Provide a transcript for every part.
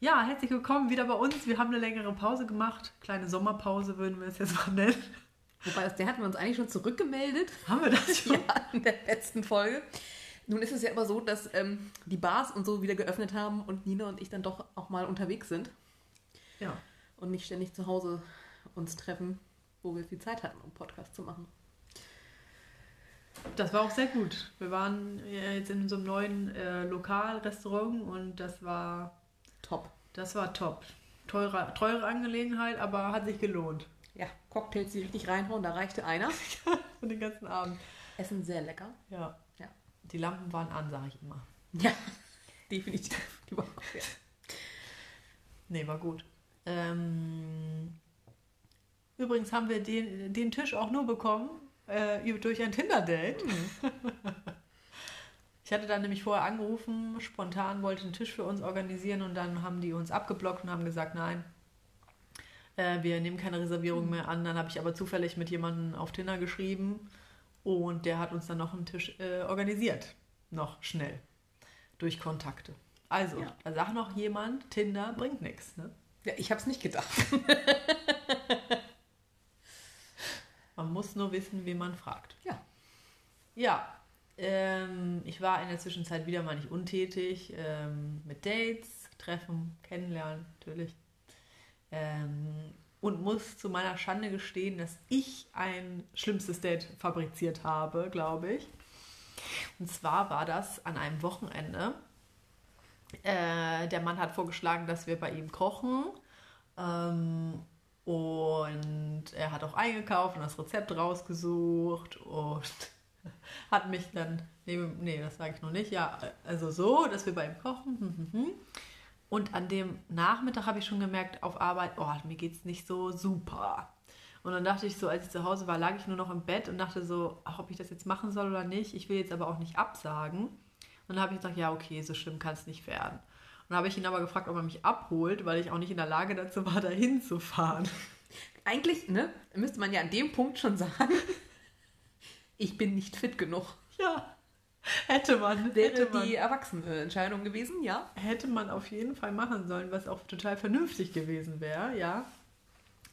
Ja, herzlich willkommen wieder bei uns. Wir haben eine längere Pause gemacht. Kleine Sommerpause würden wir es jetzt mal nennen. Wobei, aus der hatten wir uns eigentlich schon zurückgemeldet. Haben wir das schon? Ja, in der letzten Folge. Nun ist es ja immer so, dass ähm, die Bars und so wieder geöffnet haben und Nina und ich dann doch auch mal unterwegs sind Ja. und nicht ständig zu Hause uns treffen, wo wir viel Zeit hatten, um Podcast zu machen. Das war auch sehr gut. Wir waren äh, jetzt in so einem neuen äh, Lokalrestaurant und das war, Top. das war top. Teure, teure Angelegenheit, aber hat sich gelohnt. Ja, Cocktails, die richtig reinhauen, da reichte einer. Für den ganzen Abend. Essen sehr lecker. Ja. Ja. Die Lampen waren an, sage ich immer. Ja, definitiv. Überhaupt, ja. Nee, war gut. Ähm, übrigens haben wir den, den Tisch auch nur bekommen äh, durch ein Tinder-Date. Ich hatte dann nämlich vorher angerufen, spontan wollte einen Tisch für uns organisieren und dann haben die uns abgeblockt und haben gesagt, nein, äh, wir nehmen keine Reservierung mehr an. Dann habe ich aber zufällig mit jemandem auf Tinder geschrieben und der hat uns dann noch einen Tisch äh, organisiert. Noch schnell. Durch Kontakte. Also, Ja. da sagt noch jemand, Tinder bringt nichts. Ne? ja ich habe es nicht gedacht. Man muss nur wissen, wen man fragt. Ja. Ja, ähm, ich war in der Zwischenzeit wieder mal nicht untätig. Ähm, mit Dates, Treffen, Kennenlernen, natürlich. Ähm, und muss zu meiner Schande gestehen, dass ich ein schlimmstes Date fabriziert habe, glaube ich. Und zwar war das an einem Wochenende. Äh, der Mann hat vorgeschlagen, dass wir bei ihm kochen. Ähm, und er hat auch eingekauft und das Rezept rausgesucht und hat mich dann, nee, nee das sage ich noch nicht, ja, also so, dass wir bei ihm kochen. hm, hm, hm. Und an dem Nachmittag habe ich schon gemerkt auf Arbeit, oh, mir geht's nicht so super. Und dann dachte ich so, als ich zu Hause war, lag ich nur noch im Bett und dachte so, ach, ob ich das jetzt machen soll oder nicht. Ich will jetzt aber auch nicht absagen. Und dann habe ich gesagt, ja, okay, so schlimm kann es nicht werden. Und dann habe ich ihn aber gefragt, ob er mich abholt, weil ich auch nicht in der Lage dazu war, dahin zu fahren. Eigentlich, ne, müsste man ja an dem Punkt schon sagen, ich bin nicht fit genug. Ja, hätte man. Wäre hätte man. die Erwachsenenentscheidung gewesen, ja. Hätte man auf jeden Fall machen sollen, was auch total vernünftig gewesen wäre, ja.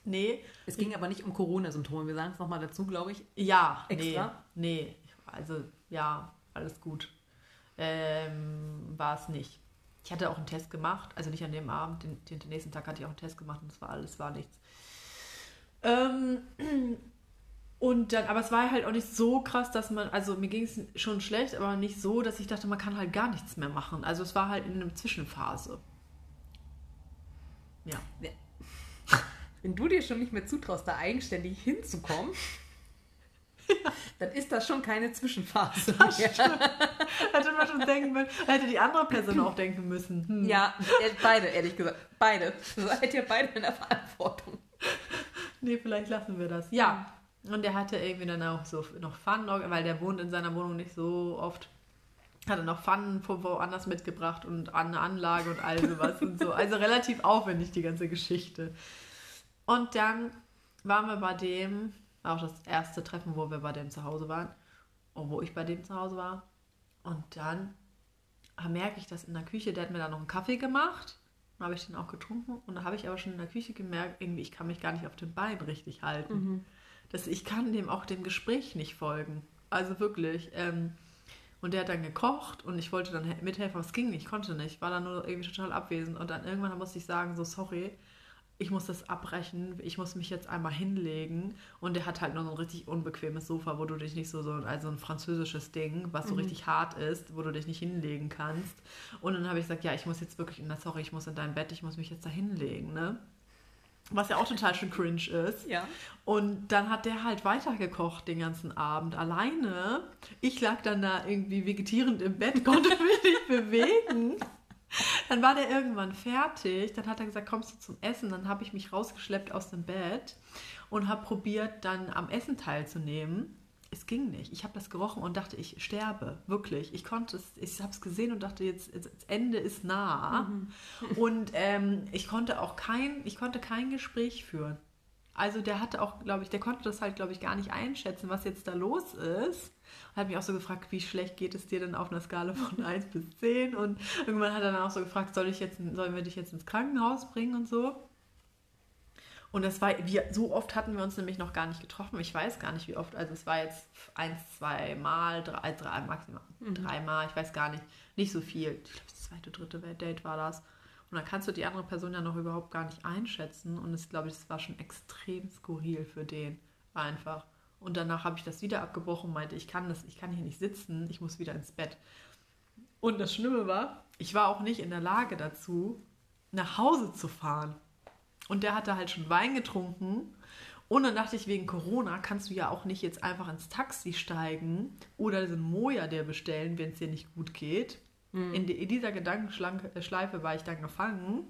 Nee, Es ging aber nicht um Corona-Symptome. Wir sagen es nochmal dazu, glaube ich. ja, Extra? nee, nee, also ja, alles gut. Ähm, war es nicht. Ich hatte auch einen Test gemacht, also nicht an dem Abend, den, den, den nächsten Tag hatte ich auch einen Test gemacht und es war alles, war nichts. Ähm, und dann, aber es war halt auch nicht so krass, dass man, also mir ging es schon schlecht, aber nicht so, dass ich dachte, man kann halt gar nichts mehr machen. Also es war halt in einer Zwischenphase. Ja. Wenn du dir schon nicht mehr zutraust, da eigenständig hinzukommen, dann ist das schon keine Zwischenphase. Das mehr. stimmt. Hätte man schon denken müssen, hätte die andere Person auch denken müssen. Hm. Ja, äh, beide, ehrlich gesagt. Beide. Seid ihr beide in der Verantwortung. Nee, vielleicht lassen wir das. Ja. Und der hatte irgendwie dann auch so noch Pfannen, weil der wohnt in seiner Wohnung nicht so oft. Hatte noch Pfannen von woanders mitgebracht und eine Anlage und all sowas und so. Also relativ aufwendig die ganze Geschichte. Und dann waren wir bei dem, war auch das erste Treffen, wo wir bei dem zu Hause waren. Und wo ich bei dem zu Hause war. Und dann merke ich das in der Küche, der hat mir da noch einen Kaffee gemacht. Dann habe ich den auch getrunken. Und da habe ich aber schon in der Küche gemerkt, irgendwie, ich kann mich gar nicht auf den Beinen richtig halten. Das, ich kann dem auch dem Gespräch nicht folgen. Also wirklich. Ähm, und der hat dann gekocht und ich wollte dann he- mithelfen, aber es ging nicht, ich konnte nicht. Ich war dann nur irgendwie total abwesend. Und dann irgendwann musste ich sagen, so sorry, ich muss das abbrechen, ich muss mich jetzt einmal hinlegen. Und der hat halt nur so ein richtig unbequemes Sofa, wo du dich nicht so, so also ein französisches Ding, was so richtig hart ist, wo du dich nicht hinlegen kannst. Und dann habe ich gesagt, ja, ich muss jetzt wirklich, na sorry, ich muss in dein Bett, ich muss mich jetzt da hinlegen, ne? Was ja auch total schön cringe ist. Ja. Und dann hat der halt weitergekocht den ganzen Abend alleine. Ich lag dann da irgendwie vegetierend im Bett, konnte mich nicht bewegen. Dann war der irgendwann fertig. Dann hat er gesagt, kommst du zum Essen? Dann habe ich mich rausgeschleppt aus dem Bett und habe probiert, dann am Essen teilzunehmen. Es ging nicht. Ich habe das gerochen und dachte, ich sterbe. Wirklich. Ich konnte es, ich habe es gesehen und dachte, jetzt, jetzt das Ende ist nah. Und ähm, ich konnte auch kein, ich konnte kein Gespräch führen. Also der hatte auch, glaube ich, der konnte das halt, glaube ich, gar nicht einschätzen, was jetzt da los ist. Und hat mich auch so gefragt, wie schlecht geht es dir denn auf einer Skala von 1 bis 10? Und irgendwann hat er dann auch so gefragt, soll ich jetzt, sollen wir dich jetzt ins Krankenhaus bringen und so? Und das war, wir, so oft hatten wir uns nämlich noch gar nicht getroffen. Ich weiß gar nicht, wie oft. Also es war jetzt eins, zwei Mal, drei, drei maximal mhm. dreimal, ich weiß gar nicht. Nicht so viel. Ich glaube, das zweite, dritte Date war das. Und dann kannst du die andere Person ja noch überhaupt gar nicht einschätzen. Und es glaube ich, das war schon extrem skurril für den. Einfach. Und danach habe ich das wieder abgebrochen und meinte, ich kann das, ich kann hier nicht sitzen, ich muss wieder ins Bett. Und das Schlimme war, ich war auch nicht in der Lage dazu, nach Hause zu fahren. Und der hatte halt schon Wein getrunken. Und dann dachte ich, wegen Corona kannst du ja auch nicht jetzt einfach ins Taxi steigen oder den Moja dir bestellen, wenn es dir nicht gut geht. Mhm. In, in, dieser Gedankenschleife war ich dann gefangen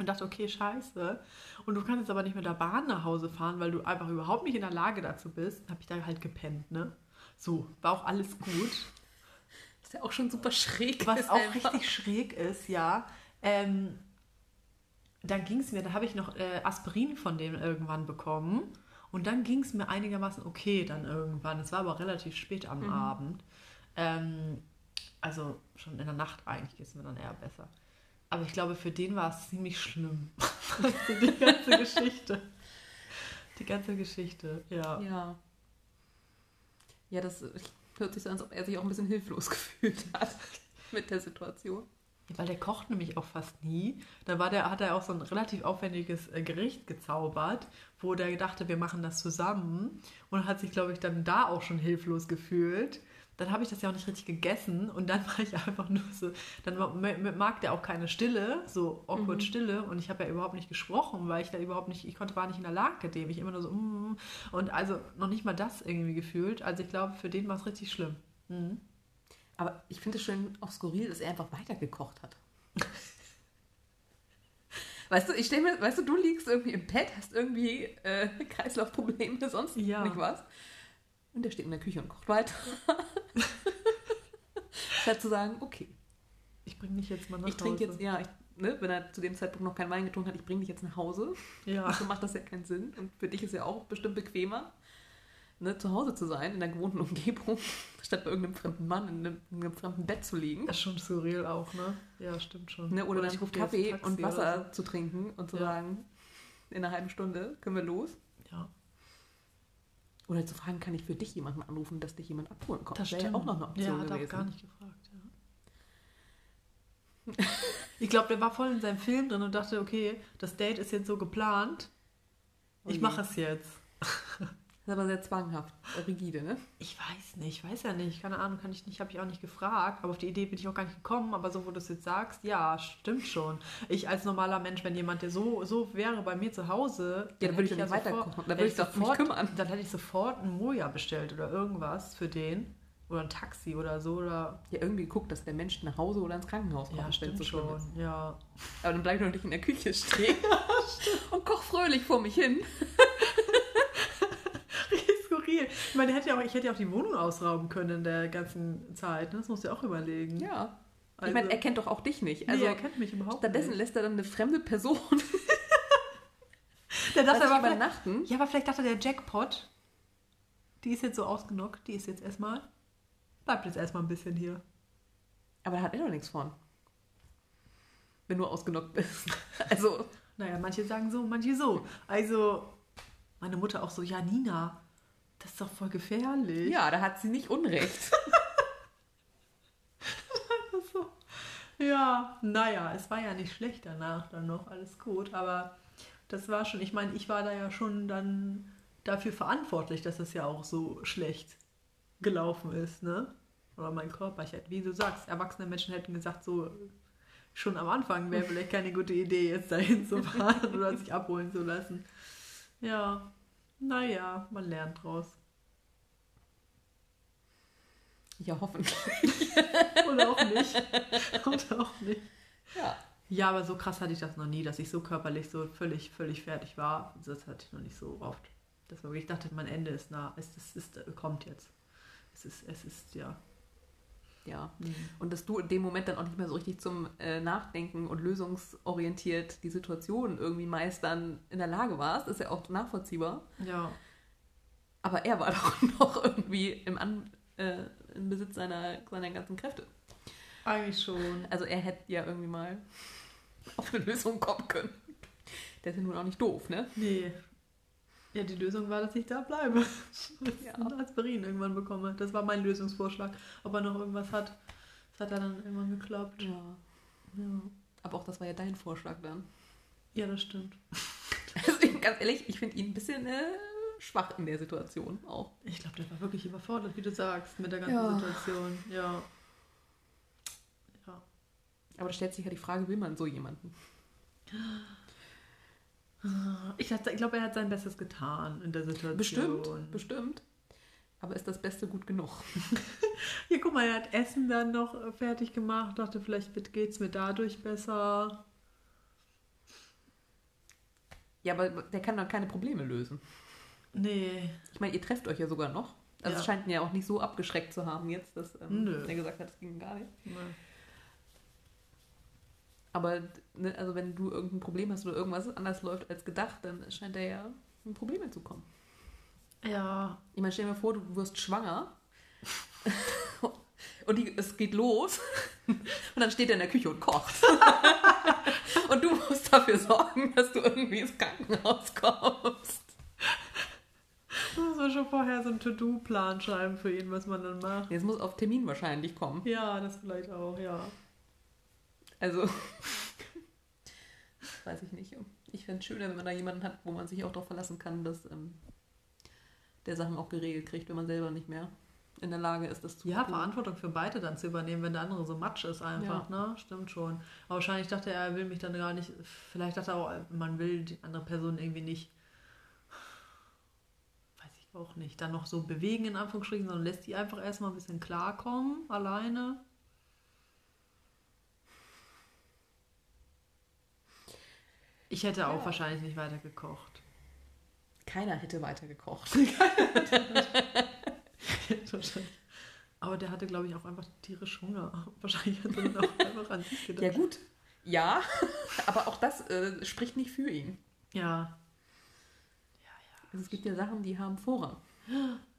und dachte, okay, scheiße. Und du kannst jetzt aber nicht mit der Bahn nach Hause fahren, weil du einfach überhaupt nicht in der Lage dazu bist. Dann habe ich da halt gepennt, ne? So, war auch alles gut. Was ja auch schon super schräg Was auch einfach. richtig schräg ist, ja. Ähm, dann ging es mir, da habe ich noch äh, Aspirin von dem irgendwann bekommen. Und dann ging es mir einigermaßen okay dann irgendwann. Es war aber relativ spät am mhm. Abend. Ähm, also schon in der Nacht eigentlich geht es mir dann eher besser. Aber ich glaube, für den war es ziemlich schlimm. die ganze Geschichte. Die ganze Geschichte, ja. Ja. Ja, das hört sich so an, als ob er sich auch ein bisschen hilflos gefühlt hat mit der Situation. Weil der kocht nämlich auch fast nie. Da war der, hat er auch so ein relativ aufwendiges äh, Gericht gezaubert, wo der dachte, wir machen das zusammen. Und hat sich, glaube ich, dann da auch schon hilflos gefühlt. Dann habe ich das ja auch nicht richtig gegessen und dann war ich einfach nur so, dann mag der auch keine Stille, so awkward mhm. Stille und ich habe ja überhaupt nicht gesprochen, weil ich da überhaupt nicht, ich konnte, war nicht in der Lage dem, ich immer nur so, mm, und also noch nicht mal das irgendwie gefühlt. Also ich glaube, für den war es richtig schlimm. Mhm. Aber ich finde es schön auch skurril, dass er einfach weitergekocht hat. Weißt du, ich stelle mir, weißt du, du liegst irgendwie im Bett, hast irgendwie äh, Kreislaufprobleme, sonst ja. nicht was. Und der steht in der Küche und kocht weiter. Statt zu sagen, okay. Ich bringe dich jetzt mal nach ich Hause. Ich trinke jetzt, ja, ich, ne, wenn er zu dem Zeitpunkt noch keinen Wein getrunken hat, ich bringe dich jetzt nach Hause. Ja. Also macht das ja keinen Sinn. Und für dich ist ja auch bestimmt bequemer ne, zu Hause zu sein, in der gewohnten Umgebung, statt bei irgendeinem fremden Mann in einem, in einem fremden Bett zu liegen. Das ist schon surreal auch, ne? Ja, stimmt schon. Ne, oder, oder dann Kaffee und Wasser so. zu trinken und zu ja. sagen, in einer halben Stunde können wir los. Ja. Oder zu fragen, kann ich für dich jemanden anrufen, dass dich jemand abholen kommt? Das wäre ja auch noch eine Option ja, hat gewesen. auch gar nicht gefragt, ja. ich glaube, der war voll in seinem Film drin und dachte, okay, das Date ist jetzt so geplant. Ich okay. mache es jetzt. Das ist aber sehr zwanghaft, rigide, ne? Ich weiß nicht, ich weiß ja nicht. Keine Ahnung, kann ich nicht, habe ich auch nicht gefragt. Aber auf die Idee bin ich auch gar nicht gekommen. Aber so, wo du es jetzt sagst, ja, stimmt schon. Ich als normaler Mensch, wenn jemand, der so, so wäre bei mir zu Hause, ja, dann würde ich ja weiter kochen. Dann würde ich doch sofort, kümmern. Dann hätte ich sofort ein Moja bestellt oder irgendwas für den. Oder ein Taxi oder so. Oder ja, irgendwie geguckt, dass der Mensch nach Hause oder ins Krankenhaus kommt. Ja, stimmt so schon. Ja. Aber dann bleib ich doch nicht in der Küche stehen und koch fröhlich vor mich hin meine, hätte ja auch, ich hätte ja auch die Wohnung ausrauben können in der ganzen Zeit. Ne? Das musst du ja auch überlegen. Ja. Also, ich meine, er kennt doch auch dich nicht. Also, nee, er kennt mich überhaupt stattdessen nicht. lässt er dann eine fremde Person. der dachte aber übernachten. Ja, aber vielleicht dachte der Jackpot, die ist jetzt so ausgenockt, die ist jetzt erstmal, bleibt jetzt erstmal ein bisschen hier. Aber da hat er doch nichts von. Wenn du ausgenockt bist. Also. Naja, manche sagen so, manche so. Also, meine Mutter auch so, ja, Nina, das ist doch voll gefährlich. Ja, da hat sie nicht Unrecht. so. Ja, naja, es war ja nicht schlecht danach dann noch, alles gut, aber das war schon, ich meine, ich war da ja schon dann dafür verantwortlich, dass es ja auch so schlecht gelaufen ist, ne? Oder mein Körper, ich hätte, wie du sagst, erwachsene Menschen hätten gesagt, so schon am Anfang wäre vielleicht keine gute Idee, jetzt dahin zu fahren oder sich abholen zu lassen. Ja, naja, man lernt draus. Ja, hoffentlich. Oder auch nicht. Oder auch nicht. Ja. Ja, aber so krass hatte ich das noch nie, dass ich so körperlich so völlig, völlig fertig war. Das hatte ich noch nicht so oft. Das war, ich dachte, mein Ende ist nah. Es, es, es, kommt jetzt. Es ist, es ist, ja. Ja. Mhm. Und dass du in dem Moment dann auch nicht mehr so richtig zum äh, Nachdenken und lösungsorientiert die Situation irgendwie meistern in der Lage warst, ist ja auch nachvollziehbar. Ja. Aber er war doch noch irgendwie im, An äh, im Besitz seiner, seiner ganzen Kräfte. Eigentlich schon. Also er hätte ja irgendwie mal auf eine Lösung kommen können. Der ist ja nun auch nicht doof, ne? Nee. Ja, die Lösung war, dass ich da bleibe. Ja. Und Aspirin irgendwann bekomme. Das war mein Lösungsvorschlag. Ob er noch irgendwas hat, das hat er dann irgendwann geklappt. Ja. ja. Aber auch das war ja dein Vorschlag dann. Ja, das stimmt. Also, ganz ehrlich, ich finde ihn ein bisschen äh, schwach in der Situation auch. Ich glaube, der war wirklich überfordert, wie du sagst, mit der ganzen ja. Situation. Ja. Ja. Aber da stellt sich ja die Frage, will man so jemanden? Ich, ich glaube, er hat sein Bestes getan in der Situation. Bestimmt, bestimmt. Aber ist das Beste gut genug? Hier, guck mal, er hat Essen dann noch fertig gemacht. Dachte, vielleicht geht es mir dadurch besser. Ja, aber der kann dann keine Probleme lösen. Nee. Ich meine, ihr trefft euch ja sogar noch. Also ja. es scheint ihn ja auch nicht so abgeschreckt zu haben jetzt, dass ähm, er gesagt hat, es ging gar nicht. Nee. Aber ne, also wenn du irgendein Problem hast oder irgendwas anders läuft als gedacht, dann scheint er ja in Probleme zu kommen. Ja. Ich meine, stell dir mal vor, du wirst schwanger und die, es geht los und dann steht er in der Küche und kocht. und du musst dafür sorgen, dass du irgendwie ins Krankenhaus kommst. Du musst man schon vorher so einen To-Do-Plan schreiben für ihn, was man dann macht. Jetzt muss auf Termin wahrscheinlich kommen. Ja, das vielleicht auch, ja. Also, weiß ich nicht. Ich fände es schöner, wenn man da jemanden hat, wo man sich auch darauf verlassen kann, dass ähm, der Sachen auch geregelt kriegt, wenn man selber nicht mehr in der Lage ist, das zu Ja, tun. Verantwortung für beide dann zu übernehmen, wenn der andere so matsch ist einfach, ja. ne? Stimmt schon. Aber wahrscheinlich dachte er, er will mich dann gar nicht, vielleicht dachte er auch, man will die andere Person irgendwie nicht, weiß ich auch nicht, dann noch so bewegen in Anführungsstrichen, sondern lässt die einfach erstmal ein bisschen klarkommen, alleine. Ich hätte auch ja. wahrscheinlich nicht weiter gekocht. Keiner hätte weiter gekocht. Aber der hatte, glaube ich, auch einfach tierisch Hunger. Wahrscheinlich hat er dann auch einfach an sich gedacht. Ja, gut. Ja, aber auch das äh, spricht nicht für ihn. Ja. Ja, ja. Also es gibt ja Sachen, die haben Vorrang.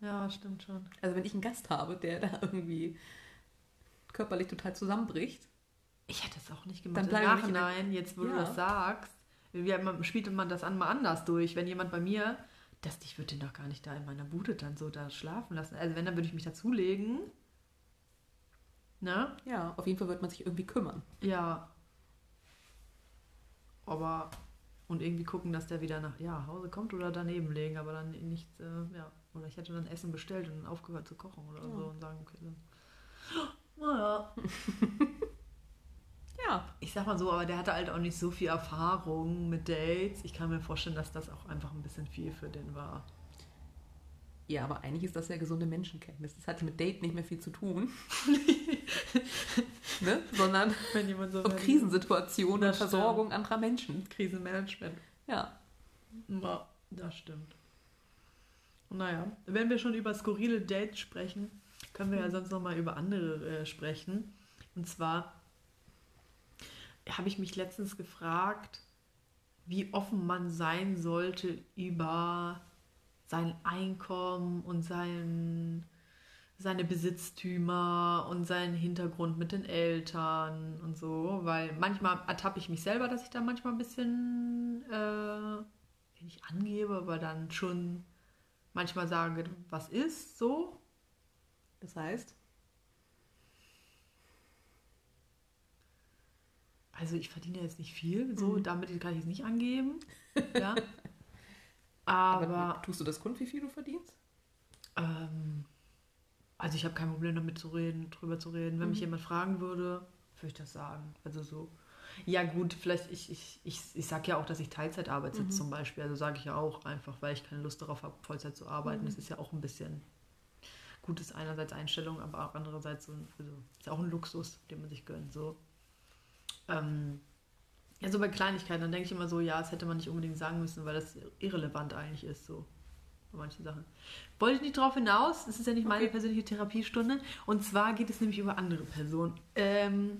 Ja, stimmt schon. Also wenn ich einen Gast habe, der da irgendwie körperlich total zusammenbricht. Ich hätte es auch nicht gemacht. Dann Im Nachhinein, jetzt wo ja. du das sagst, wie spielt man das an mal anders durch? Wenn jemand bei mir, das, ich würde den doch gar nicht da in meiner Bude dann so da schlafen lassen. Also wenn, dann würde ich mich dazulegen. Ne? Ja, auf jeden Fall wird man sich irgendwie kümmern. Ja. Aber und irgendwie gucken, dass der wieder nach ja, Hause kommt oder daneben legen, aber dann nicht, äh, ja. Oder ich hätte dann Essen bestellt und aufgehört zu kochen oder ja. so und sagen, okay, dann. Naja. Ja. Ich sag mal so, aber der hatte halt auch nicht so viel Erfahrung mit Dates. Ich kann mir vorstellen, dass das auch einfach ein bisschen viel für den war. Ja, aber eigentlich ist das ja gesunde Menschenkenntnis. Das hat mit Date nicht mehr viel zu tun. ne? Sondern Wenn jemand so Krisensituationen und Versorgung anderer Menschen. Krisenmanagement. Ja. ja. Das stimmt. Naja, wenn wir schon über skurrile Dates sprechen, können wir ja sonst noch mal über andere äh, sprechen. Und zwar habe ich mich letztens gefragt, wie offen man sein sollte über sein Einkommen und sein, seine Besitztümer und seinen Hintergrund mit den Eltern und so, weil manchmal ertappe ich mich selber, dass ich da manchmal ein bisschen äh, nicht angebe, aber dann schon manchmal sage, was ist so. Das heißt? Also ich verdiene jetzt nicht viel, so mhm. damit kann ich es nicht angeben. Ja. Aber, Aber, tust du das kund, wie viel du verdienst? Ähm, also ich habe kein Problem damit zu reden, drüber zu reden. Wenn mhm. mich jemand fragen würde, würde ich das sagen. Also so. Ja gut, vielleicht, ich, ich, ich, ich sage ja auch, dass ich Teilzeit arbeite mhm. zum Beispiel. Also sage ich ja auch einfach, weil ich keine Lust darauf habe, Vollzeit zu arbeiten. Mhm. Das ist ja auch ein bisschen gutes einerseits Einstellung, aber auch andererseits so ein, also ist ja auch ein Luxus, den man sich gönnt. So. Ähm, ja, so bei Kleinigkeiten, dann denke ich immer so, ja, das hätte man nicht unbedingt sagen müssen, weil das irrelevant eigentlich ist so. für manche Sachen. Wollte ich nicht drauf hinaus, das ist ja nicht meine okay. persönliche Therapiestunde. Und zwar geht es nämlich über andere Personen. Ähm,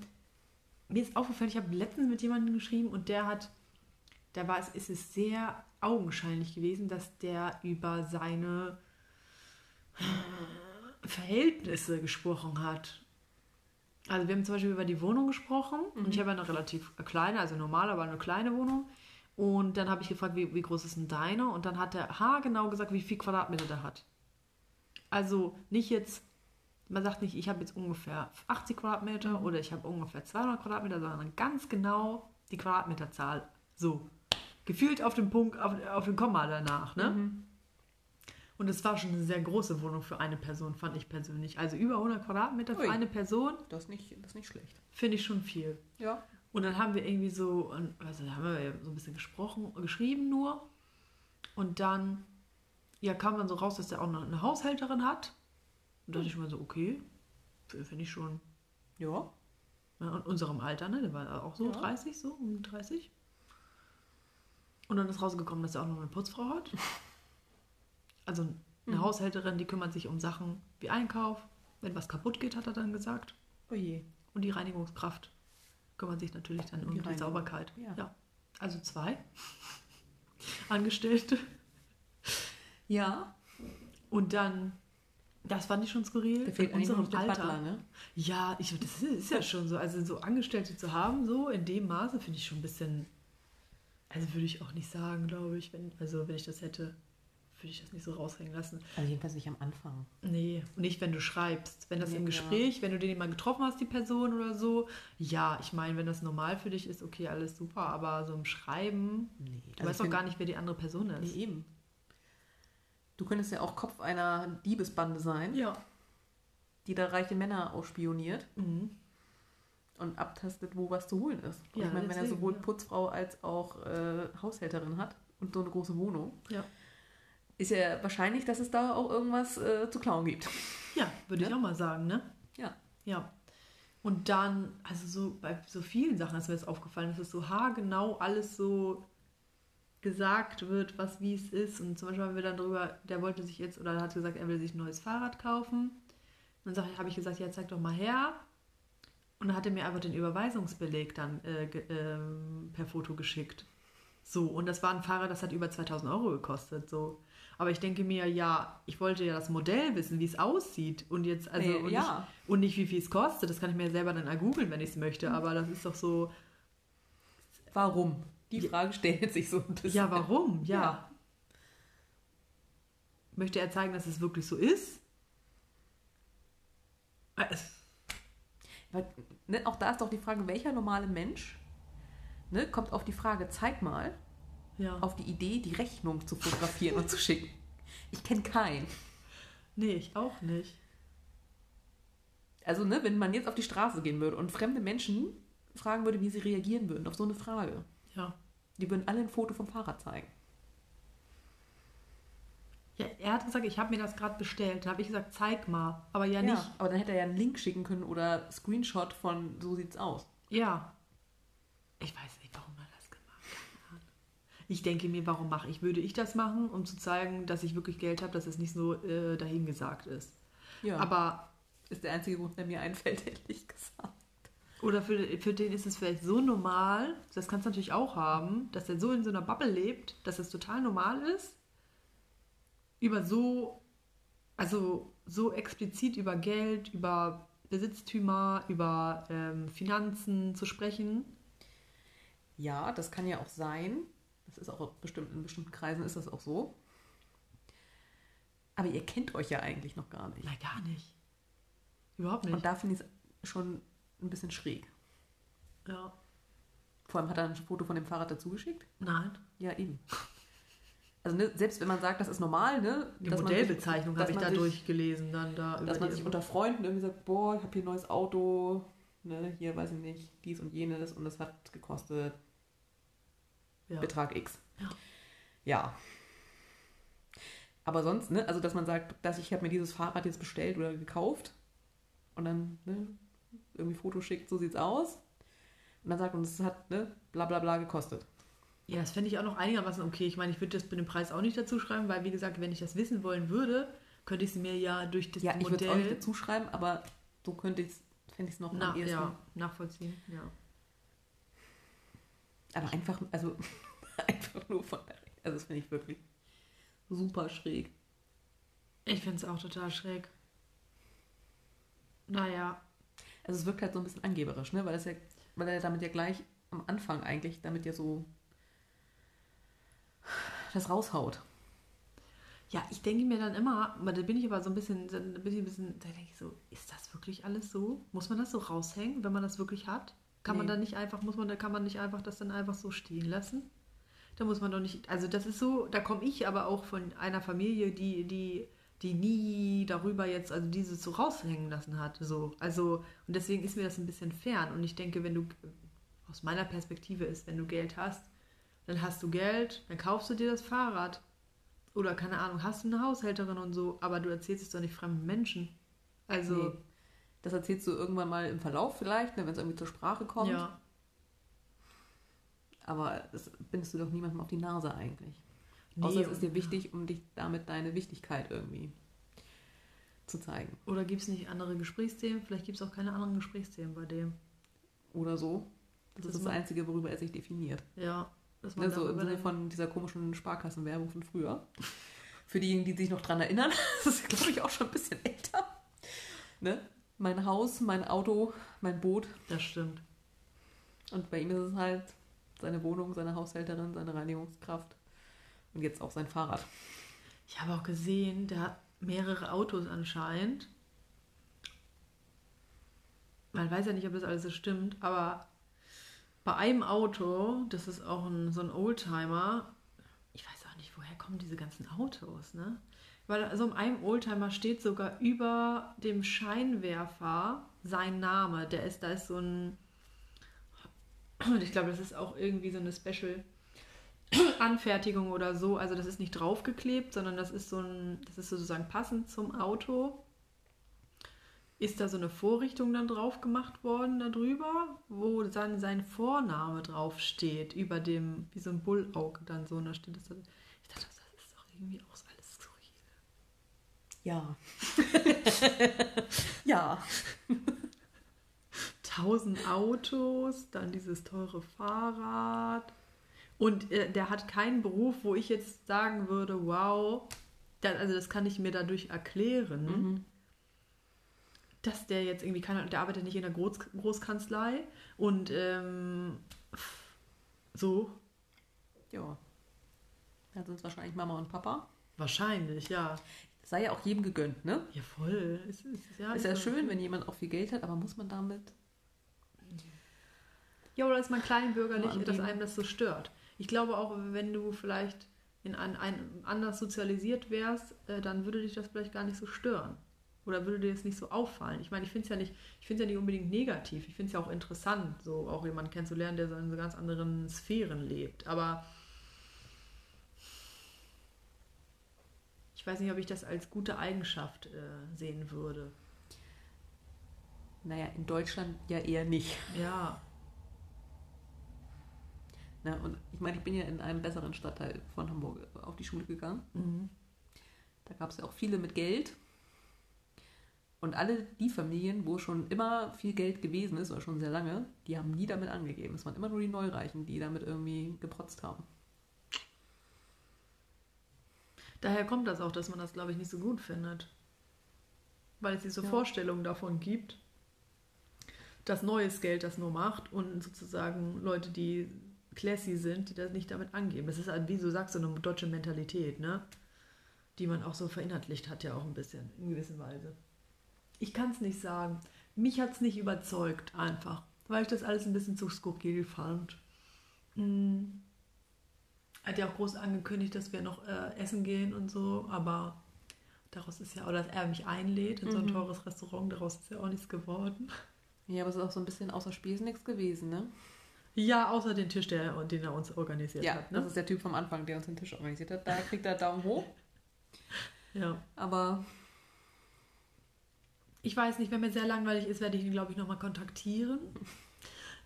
mir ist aufgefallen, ich habe letztens mit jemandem geschrieben und der hat, da war es, ist es sehr augenscheinlich gewesen, dass der über seine Verhältnisse gesprochen hat. Also wir haben zum Beispiel über die Wohnung gesprochen mhm. und ich habe eine relativ kleine, also normal, aber eine kleine Wohnung. Und dann habe ich gefragt, wie, wie groß ist denn deine? Und dann hat er haargenau gesagt, wie viel Quadratmeter der hat. Also nicht jetzt, man sagt nicht, ich habe jetzt ungefähr 80 Quadratmeter mhm. oder ich habe ungefähr 200 Quadratmeter, sondern ganz genau die Quadratmeterzahl. So. Gefühlt auf dem Punkt, auf, auf dem Komma danach. Ne? Mhm. Und es war schon eine sehr große Wohnung für eine Person, fand ich persönlich. Also über 100 Quadratmeter für Ui, eine Person. Das ist nicht, das ist nicht schlecht. Finde ich schon viel. Ja. Und dann haben wir irgendwie so, also da haben wir so ein bisschen gesprochen, geschrieben nur. Und dann, ja, kam dann so raus, dass der auch noch eine Haushälterin hat. Und da dachte ich mir so, okay, finde ich schon. Ja. ja. Und unserem Alter, ne? Der war auch so ja. 30, so um 30. Und dann ist rausgekommen, dass er auch noch eine Putzfrau hat. Also eine mhm. Haushälterin, die kümmert sich um Sachen wie Einkauf. Wenn was kaputt geht, hat er dann gesagt. Oh je. Und die Reinigungskraft kümmert sich natürlich dann um die, die Sauberkeit. Ja. ja. Also zwei Angestellte. Ja. Und dann, das fand ich schon skurril. Der fehlt in unserem Alter. Butler, ne? Ja, ich, das ist ja schon so. Also so Angestellte zu haben, so in dem Maße, finde ich schon ein bisschen. Also würde ich auch nicht sagen, glaube ich, wenn, also wenn ich das hätte würde ich das nicht so raushängen lassen. Also jedenfalls nicht am Anfang. Nee, nicht wenn du schreibst. Wenn das nee, im Gespräch, ja. wenn du den mal getroffen hast, die Person oder so, ja, ich meine, wenn das normal für dich ist, okay, alles super, aber so im Schreiben, nee, du also weißt doch gar nicht, wer die andere Person ist. Nee, eben. Du könntest ja auch Kopf einer Diebesbande sein. Ja. Die da reiche Männer ausspioniert. Mhm. Und abtastet, wo was zu holen ist. Und ja, ich meine, wenn er sowohl ja. Putzfrau als auch äh, Haushälterin hat und so eine große Wohnung. Ja ist ja wahrscheinlich, dass es da auch irgendwas äh, zu klauen gibt. Ja, würde ja? ich auch mal sagen, ne? Ja. Ja. Und dann, also so bei so vielen Sachen ist mir das aufgefallen, dass es so haargenau alles so gesagt wird, was wie es ist. Und zum Beispiel haben wir dann drüber, der wollte sich jetzt, oder hat gesagt, er will sich ein neues Fahrrad kaufen. Und dann habe ich gesagt, ja, zeig doch mal her. Und dann hat er mir einfach den Überweisungsbeleg dann äh, äh, per Foto geschickt. So, und das war ein Fahrrad, das hat über 2000 Euro gekostet. So. Aber ich denke mir, ja, ich wollte ja das Modell wissen, wie es aussieht. Und jetzt, also, nee, und, ja. nicht, und, nicht, wie viel es kostet. Das kann ich mir selber dann googeln, wenn ich es möchte. Aber das ist doch so. Warum? Die Frage stellt sich so ein bisschen. Ja, warum? Ja. ja. Möchte er zeigen, dass es wirklich so ist? Weil, ne, auch da ist doch die Frage, welcher normale Mensch ne, kommt auf die Frage, zeig mal, ja. auf die Idee, die Rechnung zu fotografieren und zu schicken. Ich kenne keinen. Nee, ich auch nicht. Also, ne, wenn man jetzt auf die Straße gehen würde und fremde Menschen fragen würde, wie sie reagieren würden auf so eine Frage. Ja. Die würden alle ein Foto vom Fahrrad zeigen. Ja, er hat gesagt, ich habe mir das gerade bestellt. Da habe ich gesagt, zeig mal. Aber ja, ja nicht. Aber dann hätte er ja einen Link schicken können oder Screenshot von so sieht's aus. Ja. Ich weiß ich denke mir, warum mache ich? Würde ich das machen, um zu zeigen, dass ich wirklich Geld habe, dass es nicht so äh, dahingesagt ist. Ja. Aber ist der einzige Grund, der mir einfällt, ehrlich gesagt. Oder für, für den ist es vielleicht so normal, das kannst du natürlich auch haben, dass er so in so einer Bubble lebt, dass es total normal ist, über so, also so explizit über Geld, über Besitztümer, über ähm, Finanzen zu sprechen. Ja, das kann ja auch sein. Das ist auch bestimmt in bestimmten Kreisen ist das auch so. Aber ihr kennt euch ja eigentlich noch gar nicht. Nein, gar nicht. Überhaupt nicht. Und da finde ich es schon ein bisschen schräg. Ja. Vor allem hat er ein Foto von dem Fahrrad dazu geschickt? Nein. Ja, eben. Also ne, selbst wenn man sagt, das ist normal, ne? Die Modellbezeichnung habe ich da durchgelesen, dann da. Dass man sich unter Freunden irgendwie sagt, boah, ich habe hier ein neues Auto, ne, hier weiß ich nicht, dies und jenes und das hat gekostet ja. Betrag X. Ja. ja. Aber sonst, ne, also dass man sagt, dass ich habe mir dieses Fahrrad jetzt bestellt oder gekauft und dann ne, irgendwie Foto schickt, so sieht's aus. Und dann sagt man, es hat ne, bla bla bla gekostet. Ja, das fände ich auch noch einigermaßen okay. Ich meine, ich würde das bei dem Preis auch nicht dazu schreiben, weil, wie gesagt, wenn ich das wissen wollen würde, könnte ich es mir ja durch das ja, Modell... Ja, ich würde es auch nicht dazu schreiben, aber so könnte ich es, fände ich es noch Na, am ehesten. Ja, nachvollziehen, ja. Aber einfach, also einfach nur von der... Also das finde ich wirklich super schräg. Ich finde es auch total schräg. Naja. Also es wirkt halt so ein bisschen angeberisch, ne? Weil, das ja, weil er damit ja gleich am Anfang eigentlich damit ja so das raushaut. Ja, ich denke mir dann immer, da bin ich aber so ein bisschen, da bin ich ein bisschen, da denke ich so, ist das wirklich alles so? Muss man das so raushängen, wenn man das wirklich hat? Kann nee. man da nicht einfach, muss man, da kann man nicht einfach das dann einfach so stehen lassen? Da muss man doch nicht, also das ist so, da komme ich aber auch von einer Familie, die, die, die nie darüber jetzt, also dieses so raushängen lassen hat. So. Also, und deswegen ist mir das ein bisschen fern. Und ich denke, wenn du, aus meiner Perspektive ist, wenn du Geld hast, dann hast du Geld, dann kaufst du dir das Fahrrad. Oder keine Ahnung, hast du eine Haushälterin und so, aber du erzählst es doch nicht fremden Menschen. Also. Nee. Das erzählst du irgendwann mal im Verlauf vielleicht, ne, wenn es irgendwie zur Sprache kommt. Ja. Aber das bindest du doch niemandem auf die Nase eigentlich. Nee, Außer es ist dir wichtig, um dich damit deine Wichtigkeit irgendwie zu zeigen. Oder gibt es nicht andere Gesprächsthemen? Vielleicht gibt es auch keine anderen Gesprächsthemen bei dem. Oder so. Das, das ist das Einzige, worüber er sich definiert. Ja. Das ne, so im Sinne von dieser komischen Sparkassenwerbung von früher. Für diejenigen, die sich noch dran erinnern, das ist, glaube ich, auch schon ein bisschen älter. Ne? Mein Haus, mein Auto, mein Boot. Das stimmt. Und bei ihm ist es halt seine Wohnung, seine Haushälterin, seine Reinigungskraft und jetzt auch sein Fahrrad. Ich habe auch gesehen, der hat mehrere Autos anscheinend. Man weiß ja nicht, ob das alles so stimmt, aber bei einem Auto, das ist auch ein, so ein Oldtimer, ich weiß auch nicht, woher kommen diese ganzen Autos, ne? Weil also in einem Oldtimer steht sogar über dem Scheinwerfer sein Name. Der ist, da ist so ein, und ich glaube, das ist auch irgendwie so eine Special Anfertigung oder so. Also das ist nicht draufgeklebt, sondern das ist so ein, das ist sozusagen passend zum Auto. Ist da so eine Vorrichtung dann drauf gemacht worden darüber, wo dann sein Vorname draufsteht, über dem, wie so ein Bullauge dann so. Und da steht das, ich dachte, das irgendwie auch alles skurril. Ja. ja. tausend Autos, dann dieses teure Fahrrad. Und äh, der hat keinen Beruf, wo ich jetzt sagen würde, wow, das, also das kann ich mir dadurch erklären, mhm. dass der jetzt irgendwie kann, der arbeitet nicht in der Groß, Großkanzlei und ähm, so. Ja. Da sind es wahrscheinlich Mama und Papa. Wahrscheinlich, ja. Das sei ja auch jedem gegönnt, ne? Ja, voll. Es ist, ja, ist ja schön, wenn jemand auch viel Geld hat, aber muss man damit ja, oder ist man kleinbürgerlich, dass einem das so stört? Ich glaube auch, wenn du vielleicht in ein, ein anders sozialisiert wärst, äh, dann würde dich das vielleicht gar nicht so stören. Oder würde dir das nicht so auffallen? Ich meine, ich finde es ja nicht, ich finde ja nicht unbedingt negativ. Ich finde es ja auch interessant, so auch jemanden kennenzulernen, der so in so ganz anderen Sphären lebt. Aber ich weiß nicht, ob ich das als gute Eigenschaft äh, sehen würde. Naja, in Deutschland ja eher nicht. Ja, ja, und ich meine, ich bin ja in einem besseren Stadtteil von Hamburg auf die Schule gegangen. Mhm. Da gab es ja auch viele mit Geld. Und alle die Familien, wo schon immer viel Geld gewesen ist, oder schon sehr lange, die haben nie damit angegeben. Es waren immer nur die Neureichen, die damit irgendwie geprotzt haben. Daher kommt das auch, dass man das, glaube ich, nicht so gut findet. Weil es diese ja. Vorstellung davon gibt, dass neues Geld das nur macht und sozusagen Leute, die classy sind, die das nicht damit angeben. Das ist, halt, wie du sagst, so eine deutsche Mentalität, ne? Die man auch so verinnerlicht hat, ja auch ein bisschen, in gewisser Weise. Ich kann es nicht sagen. Mich hat es nicht überzeugt, einfach, weil ich das alles ein bisschen zu skurril fand. Hm. Hat ja auch groß angekündigt, dass wir noch äh, essen gehen und so, aber daraus ist ja, oder dass er mich einlädt in so ein mhm. teures Restaurant, daraus ist ja auch nichts geworden. Ja, aber es ist auch so ein bisschen außer Spesen nichts gewesen, ne? Ja, außer den Tisch, der, den er uns organisiert ja, hat. Ne? das ist der Typ vom Anfang, der uns den Tisch organisiert hat. Da kriegt er Daumen hoch. Ja. Aber ich weiß nicht, wenn mir sehr langweilig ist, werde ich ihn, glaube ich, nochmal kontaktieren.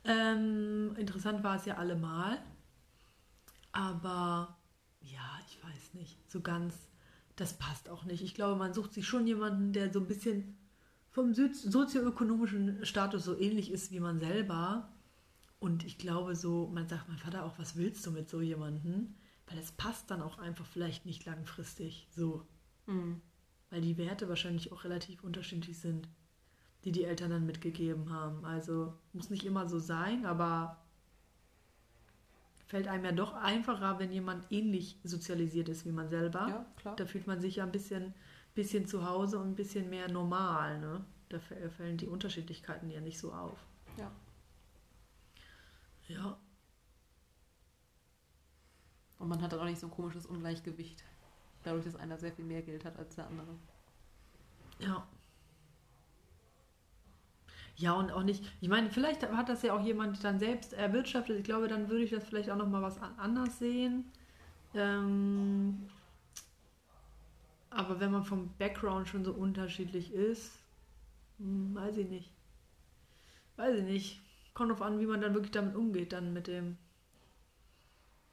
Ähm, interessant war es ja allemal. Aber ja, ich weiß nicht, so ganz, das passt auch nicht. Ich glaube, man sucht sich schon jemanden, der so ein bisschen vom sozioökonomischen Status so ähnlich ist wie man selber. Und ich glaube so, man sagt mein Vater auch, was willst du mit so jemandem? Weil es passt dann auch einfach vielleicht nicht langfristig so. Mhm. Weil die Werte wahrscheinlich auch relativ unterschiedlich sind, die die Eltern dann mitgegeben haben. Also muss nicht immer so sein, aber fällt einem ja doch einfacher, wenn jemand ähnlich sozialisiert ist wie man selber. Ja, klar. Da fühlt man sich ja ein bisschen, bisschen zu Hause und ein bisschen mehr normal. Ne? Da fällen die Unterschiedlichkeiten ja nicht so auf. Ja. Ja. Und man hat dann auch nicht so ein komisches Ungleichgewicht. Dadurch, dass einer sehr viel mehr Geld hat als der andere. Ja. Ja, und auch nicht, ich meine, vielleicht hat das ja auch jemand dann selbst erwirtschaftet. Ich glaube, dann würde ich das vielleicht auch nochmal was anders sehen. Ähm, aber wenn man vom Background schon so unterschiedlich ist, hm, weiß ich nicht. Weiß ich nicht. Kommt drauf an, wie man dann wirklich damit umgeht, dann mit dem,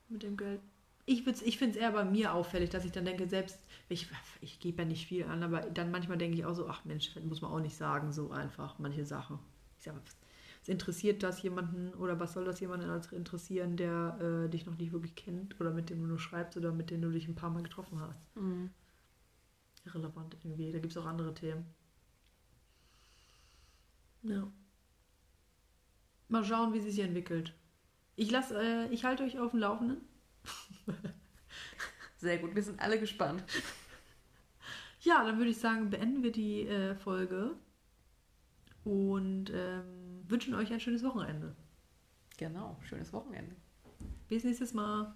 mit dem Geld. Ich, ich finde es eher bei mir auffällig, dass ich dann denke, selbst, ich, ich gebe ja nicht viel an, aber dann manchmal denke ich auch so, ach Mensch, muss man auch nicht sagen, so einfach, manche Sachen. Ich sage, was interessiert das jemanden oder was soll das jemanden interessieren, der äh, dich noch nicht wirklich kennt oder mit dem du nur schreibst oder mit dem du dich ein paar Mal getroffen hast? Mhm. Irrelevant irgendwie. Da gibt es auch andere Themen. Ja. Mal schauen, wie sie sich entwickelt. Ich äh, ich halte euch auf dem Laufenden. Sehr gut, wir sind alle gespannt. Ja, dann würde ich sagen, beenden wir die äh, Folge und ähm, wünschen euch ein schönes Wochenende. Genau, schönes Wochenende. Bis nächstes Mal.